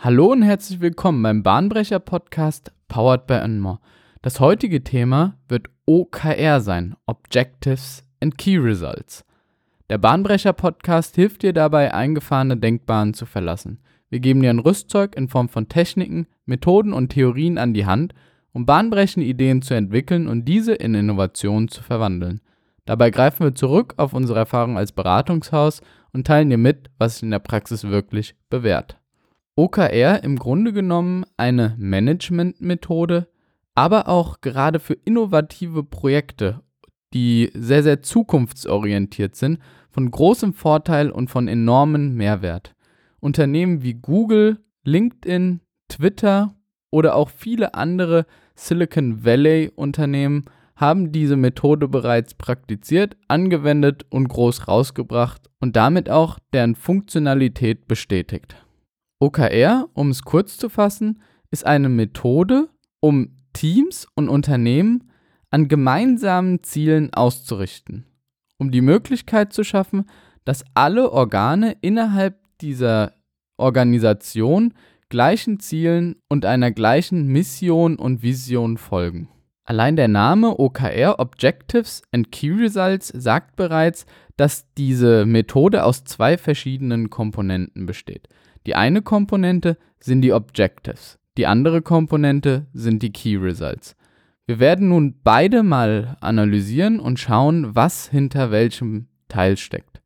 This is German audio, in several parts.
Hallo und herzlich willkommen beim Bahnbrecher Podcast Powered by Unmore. Das heutige Thema wird OKR sein, Objectives and Key Results. Der Bahnbrecher Podcast hilft dir dabei, eingefahrene Denkbahnen zu verlassen. Wir geben dir ein Rüstzeug in Form von Techniken, Methoden und Theorien an die Hand, um bahnbrechende Ideen zu entwickeln und diese in Innovationen zu verwandeln. Dabei greifen wir zurück auf unsere Erfahrung als Beratungshaus und teilen dir mit, was sich in der Praxis wirklich bewährt. OKR im Grunde genommen eine Managementmethode, aber auch gerade für innovative Projekte, die sehr, sehr zukunftsorientiert sind, von großem Vorteil und von enormem Mehrwert. Unternehmen wie Google, LinkedIn, Twitter oder auch viele andere Silicon Valley Unternehmen haben diese Methode bereits praktiziert, angewendet und groß rausgebracht und damit auch deren Funktionalität bestätigt. OKR, um es kurz zu fassen, ist eine Methode, um Teams und Unternehmen an gemeinsamen Zielen auszurichten, um die Möglichkeit zu schaffen, dass alle Organe innerhalb dieser Organisation gleichen Zielen und einer gleichen Mission und Vision folgen. Allein der Name OKR Objectives and Key Results sagt bereits, dass diese Methode aus zwei verschiedenen Komponenten besteht. Die eine Komponente sind die Objectives, die andere Komponente sind die Key Results. Wir werden nun beide mal analysieren und schauen, was hinter welchem Teil steckt.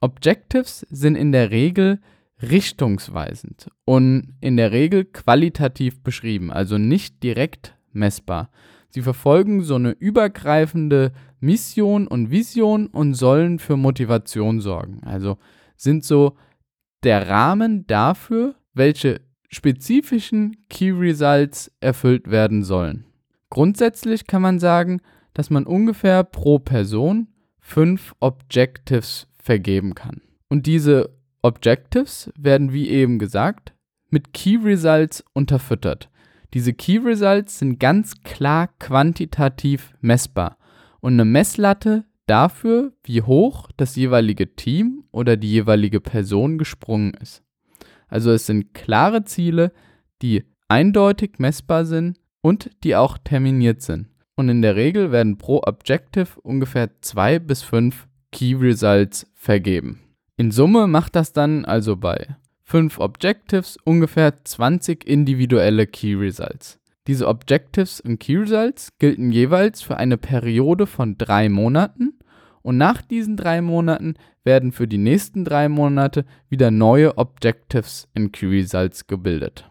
Objectives sind in der Regel richtungsweisend und in der Regel qualitativ beschrieben, also nicht direkt messbar. Sie verfolgen so eine übergreifende Mission und Vision und sollen für Motivation sorgen. Also sind so der Rahmen dafür, welche spezifischen Key Results erfüllt werden sollen. Grundsätzlich kann man sagen, dass man ungefähr pro Person fünf Objectives vergeben kann. Und diese Objectives werden, wie eben gesagt, mit Key Results unterfüttert. Diese Key Results sind ganz klar quantitativ messbar und eine Messlatte dafür, wie hoch das jeweilige Team oder die jeweilige Person gesprungen ist. Also es sind klare Ziele, die eindeutig messbar sind und die auch terminiert sind. Und in der Regel werden pro Objective ungefähr zwei bis fünf Key Results vergeben. In Summe macht das dann also bei fünf Objectives ungefähr 20 individuelle Key Results. Diese Objectives und Key Results gelten jeweils für eine Periode von drei Monaten und nach diesen drei Monaten werden für die nächsten drei Monate wieder neue Objectives in Q-Results gebildet.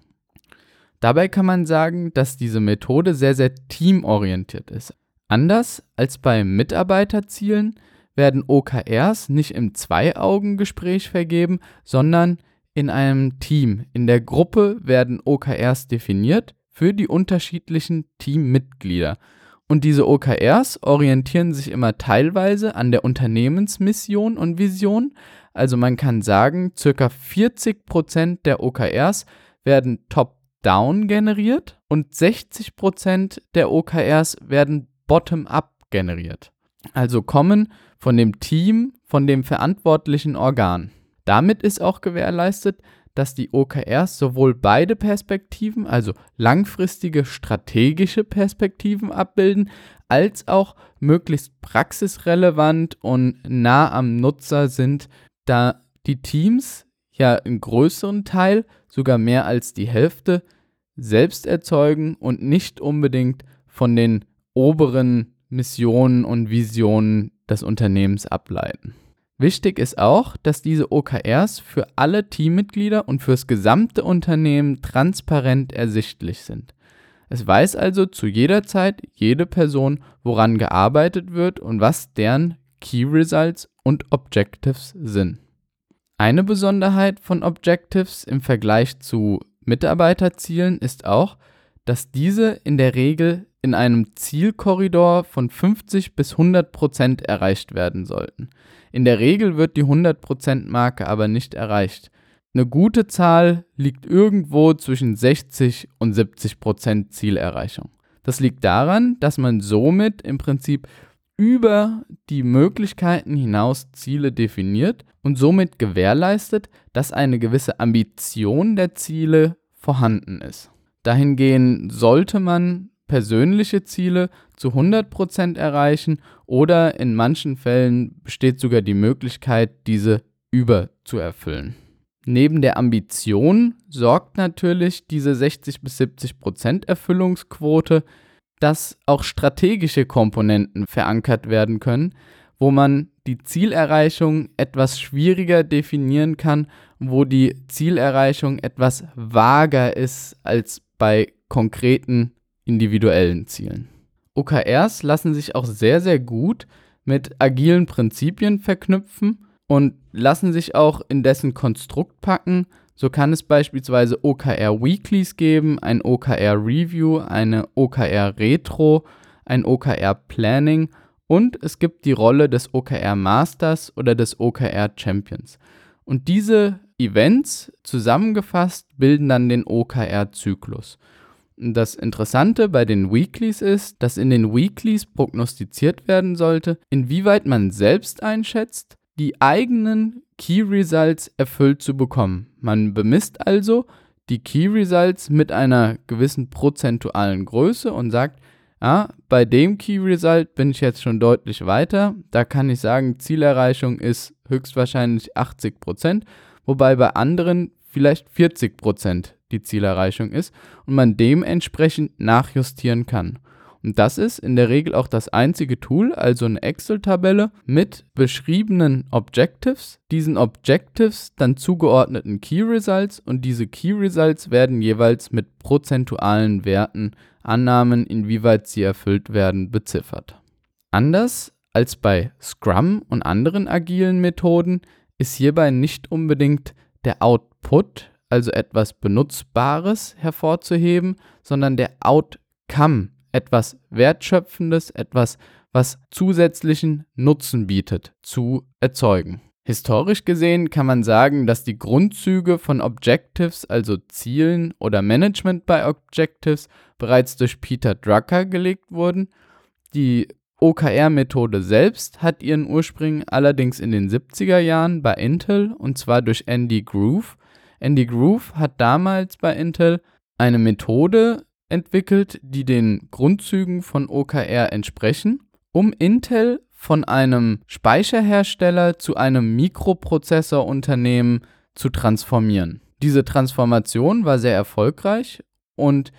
Dabei kann man sagen, dass diese Methode sehr, sehr teamorientiert ist. Anders als bei Mitarbeiterzielen werden OKRs nicht im Zwei-Augen-Gespräch vergeben, sondern in einem Team. In der Gruppe werden OKRs definiert für die unterschiedlichen Teammitglieder. Und diese OKRs orientieren sich immer teilweise an der Unternehmensmission und Vision. Also man kann sagen, circa 40% der OKRs werden top-down generiert und 60% der OKRs werden bottom-up generiert. Also kommen von dem Team, von dem verantwortlichen Organ. Damit ist auch gewährleistet, dass die OKRs sowohl beide Perspektiven, also langfristige strategische Perspektiven abbilden, als auch möglichst praxisrelevant und nah am Nutzer sind, da die Teams ja einen größeren Teil, sogar mehr als die Hälfte, selbst erzeugen und nicht unbedingt von den oberen Missionen und Visionen des Unternehmens ableiten. Wichtig ist auch, dass diese OKRs für alle Teammitglieder und fürs gesamte Unternehmen transparent ersichtlich sind. Es weiß also zu jeder Zeit jede Person, woran gearbeitet wird und was deren Key Results und Objectives sind. Eine Besonderheit von Objectives im Vergleich zu Mitarbeiterzielen ist auch, dass diese in der Regel in einem Zielkorridor von 50 bis 100 Prozent erreicht werden sollten. In der Regel wird die 100%-Marke aber nicht erreicht. Eine gute Zahl liegt irgendwo zwischen 60 und 70% Zielerreichung. Das liegt daran, dass man somit im Prinzip über die Möglichkeiten hinaus Ziele definiert und somit gewährleistet, dass eine gewisse Ambition der Ziele vorhanden ist. Dahingehend sollte man persönliche Ziele zu 100% erreichen oder in manchen Fällen besteht sogar die Möglichkeit, diese überzuerfüllen. Neben der Ambition sorgt natürlich diese 60 bis 70% Erfüllungsquote, dass auch strategische Komponenten verankert werden können, wo man die Zielerreichung etwas schwieriger definieren kann, wo die Zielerreichung etwas vager ist als bei konkreten individuellen Zielen. OKRs lassen sich auch sehr, sehr gut mit agilen Prinzipien verknüpfen und lassen sich auch in dessen Konstrukt packen. So kann es beispielsweise OKR Weeklies geben, ein OKR Review, eine OKR Retro, ein OKR Planning und es gibt die Rolle des OKR Masters oder des OKR Champions. Und diese Events zusammengefasst bilden dann den OKR-Zyklus. Das Interessante bei den Weeklies ist, dass in den Weeklies prognostiziert werden sollte, inwieweit man selbst einschätzt, die eigenen Key Results erfüllt zu bekommen. Man bemisst also die Key Results mit einer gewissen prozentualen Größe und sagt, ja, bei dem Key Result bin ich jetzt schon deutlich weiter. Da kann ich sagen, Zielerreichung ist höchstwahrscheinlich 80%, wobei bei anderen vielleicht 40% die Zielerreichung ist und man dementsprechend nachjustieren kann. Und das ist in der Regel auch das einzige Tool, also eine Excel-Tabelle mit beschriebenen Objectives, diesen Objectives dann zugeordneten Key Results und diese Key Results werden jeweils mit prozentualen Werten, Annahmen, inwieweit sie erfüllt werden, beziffert. Anders als bei Scrum und anderen agilen Methoden ist hierbei nicht unbedingt der Output, also etwas Benutzbares, hervorzuheben, sondern der Outcome, etwas Wertschöpfendes, etwas, was zusätzlichen Nutzen bietet, zu erzeugen. Historisch gesehen kann man sagen, dass die Grundzüge von Objectives, also Zielen oder Management bei Objectives, bereits durch Peter Drucker gelegt wurden. Die OKR-Methode selbst hat ihren Ursprung allerdings in den 70er Jahren bei Intel und zwar durch Andy Groove. Andy Groove hat damals bei Intel eine Methode entwickelt, die den Grundzügen von OKR entsprechen, um Intel von einem Speicherhersteller zu einem Mikroprozessorunternehmen zu transformieren. Diese Transformation war sehr erfolgreich und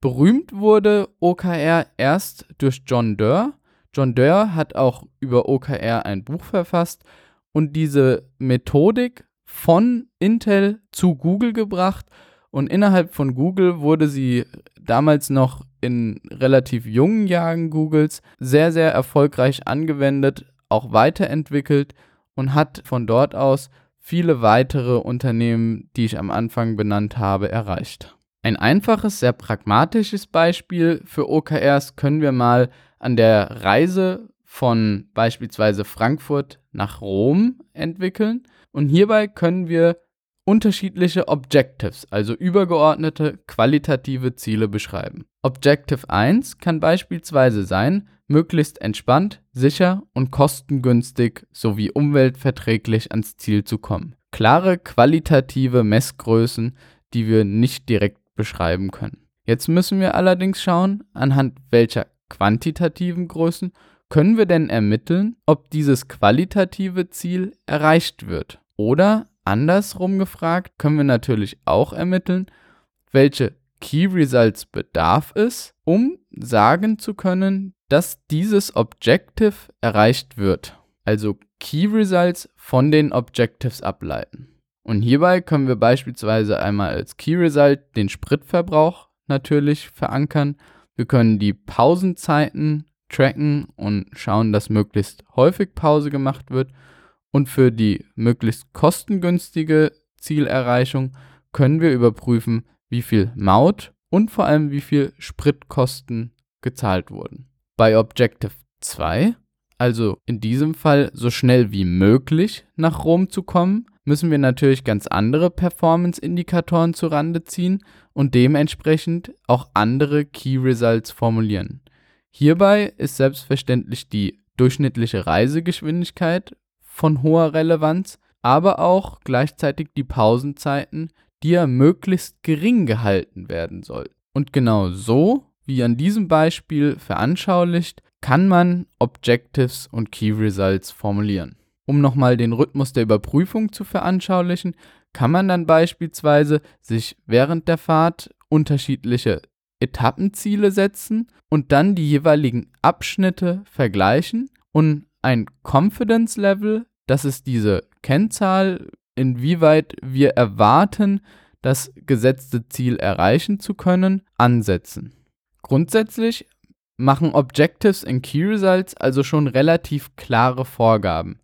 berühmt wurde OKR erst durch John Doerr. John Doerr hat auch über OKR ein Buch verfasst und diese Methodik von Intel zu Google gebracht und innerhalb von Google wurde sie damals noch in relativ jungen Jahren Googles sehr, sehr erfolgreich angewendet, auch weiterentwickelt und hat von dort aus viele weitere Unternehmen, die ich am Anfang benannt habe, erreicht. Ein einfaches, sehr pragmatisches Beispiel für OKRs können wir mal an der Reise von beispielsweise Frankfurt nach Rom entwickeln. Und hierbei können wir unterschiedliche Objectives, also übergeordnete qualitative Ziele beschreiben. Objective 1 kann beispielsweise sein, möglichst entspannt, sicher und kostengünstig sowie umweltverträglich ans Ziel zu kommen. Klare qualitative Messgrößen, die wir nicht direkt beschreiben können. Jetzt müssen wir allerdings schauen, anhand welcher quantitativen Größen können wir denn ermitteln, ob dieses qualitative Ziel erreicht wird oder Andersrum gefragt, können wir natürlich auch ermitteln, welche Key Results bedarf es, um sagen zu können, dass dieses Objective erreicht wird. Also Key Results von den Objectives ableiten. Und hierbei können wir beispielsweise einmal als Key Result den Spritverbrauch natürlich verankern. Wir können die Pausenzeiten tracken und schauen, dass möglichst häufig Pause gemacht wird. Und für die möglichst kostengünstige Zielerreichung können wir überprüfen, wie viel Maut und vor allem wie viel Spritkosten gezahlt wurden. Bei Objective 2, also in diesem Fall so schnell wie möglich nach Rom zu kommen, müssen wir natürlich ganz andere Performance-Indikatoren zu Rande ziehen und dementsprechend auch andere Key Results formulieren. Hierbei ist selbstverständlich die durchschnittliche Reisegeschwindigkeit von hoher Relevanz, aber auch gleichzeitig die Pausenzeiten, die ja möglichst gering gehalten werden sollten. Und genau so, wie an diesem Beispiel veranschaulicht, kann man Objectives und Key Results formulieren. Um nochmal den Rhythmus der Überprüfung zu veranschaulichen, kann man dann beispielsweise sich während der Fahrt unterschiedliche Etappenziele setzen und dann die jeweiligen Abschnitte vergleichen und ein Confidence Level, das ist diese Kennzahl, inwieweit wir erwarten, das gesetzte Ziel erreichen zu können, ansetzen. Grundsätzlich machen Objectives in Key Results also schon relativ klare Vorgaben.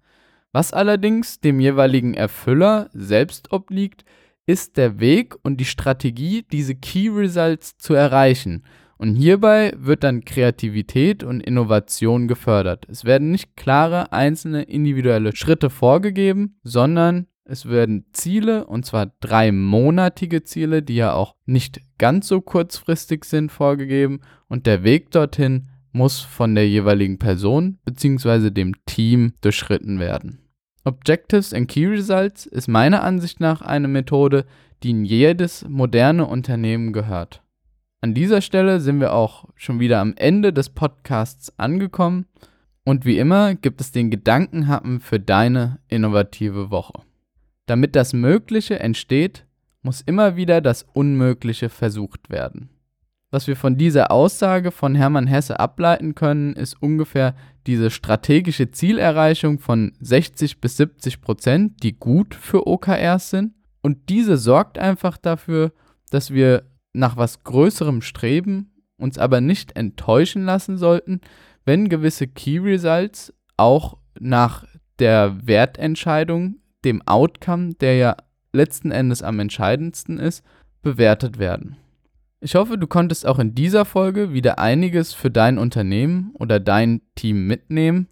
Was allerdings dem jeweiligen Erfüller selbst obliegt, ist der Weg und die Strategie, diese Key Results zu erreichen. Und hierbei wird dann Kreativität und Innovation gefördert. Es werden nicht klare einzelne individuelle Schritte vorgegeben, sondern es werden Ziele, und zwar dreimonatige Ziele, die ja auch nicht ganz so kurzfristig sind, vorgegeben. Und der Weg dorthin muss von der jeweiligen Person bzw. dem Team durchschritten werden. Objectives and Key Results ist meiner Ansicht nach eine Methode, die in jedes moderne Unternehmen gehört. An dieser Stelle sind wir auch schon wieder am Ende des Podcasts angekommen und wie immer gibt es den Gedankenhappen für deine innovative Woche. Damit das Mögliche entsteht, muss immer wieder das Unmögliche versucht werden. Was wir von dieser Aussage von Hermann Hesse ableiten können, ist ungefähr diese strategische Zielerreichung von 60 bis 70 Prozent, die gut für OKRs sind. Und diese sorgt einfach dafür, dass wir nach was Größerem streben, uns aber nicht enttäuschen lassen sollten, wenn gewisse Key Results auch nach der Wertentscheidung, dem Outcome, der ja letzten Endes am entscheidendsten ist, bewertet werden. Ich hoffe, du konntest auch in dieser Folge wieder einiges für dein Unternehmen oder dein Team mitnehmen.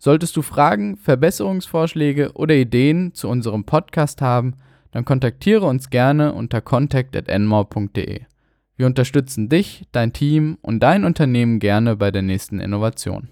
Solltest du Fragen, Verbesserungsvorschläge oder Ideen zu unserem Podcast haben, dann kontaktiere uns gerne unter contact@enmore.de. Wir unterstützen dich, dein Team und dein Unternehmen gerne bei der nächsten Innovation.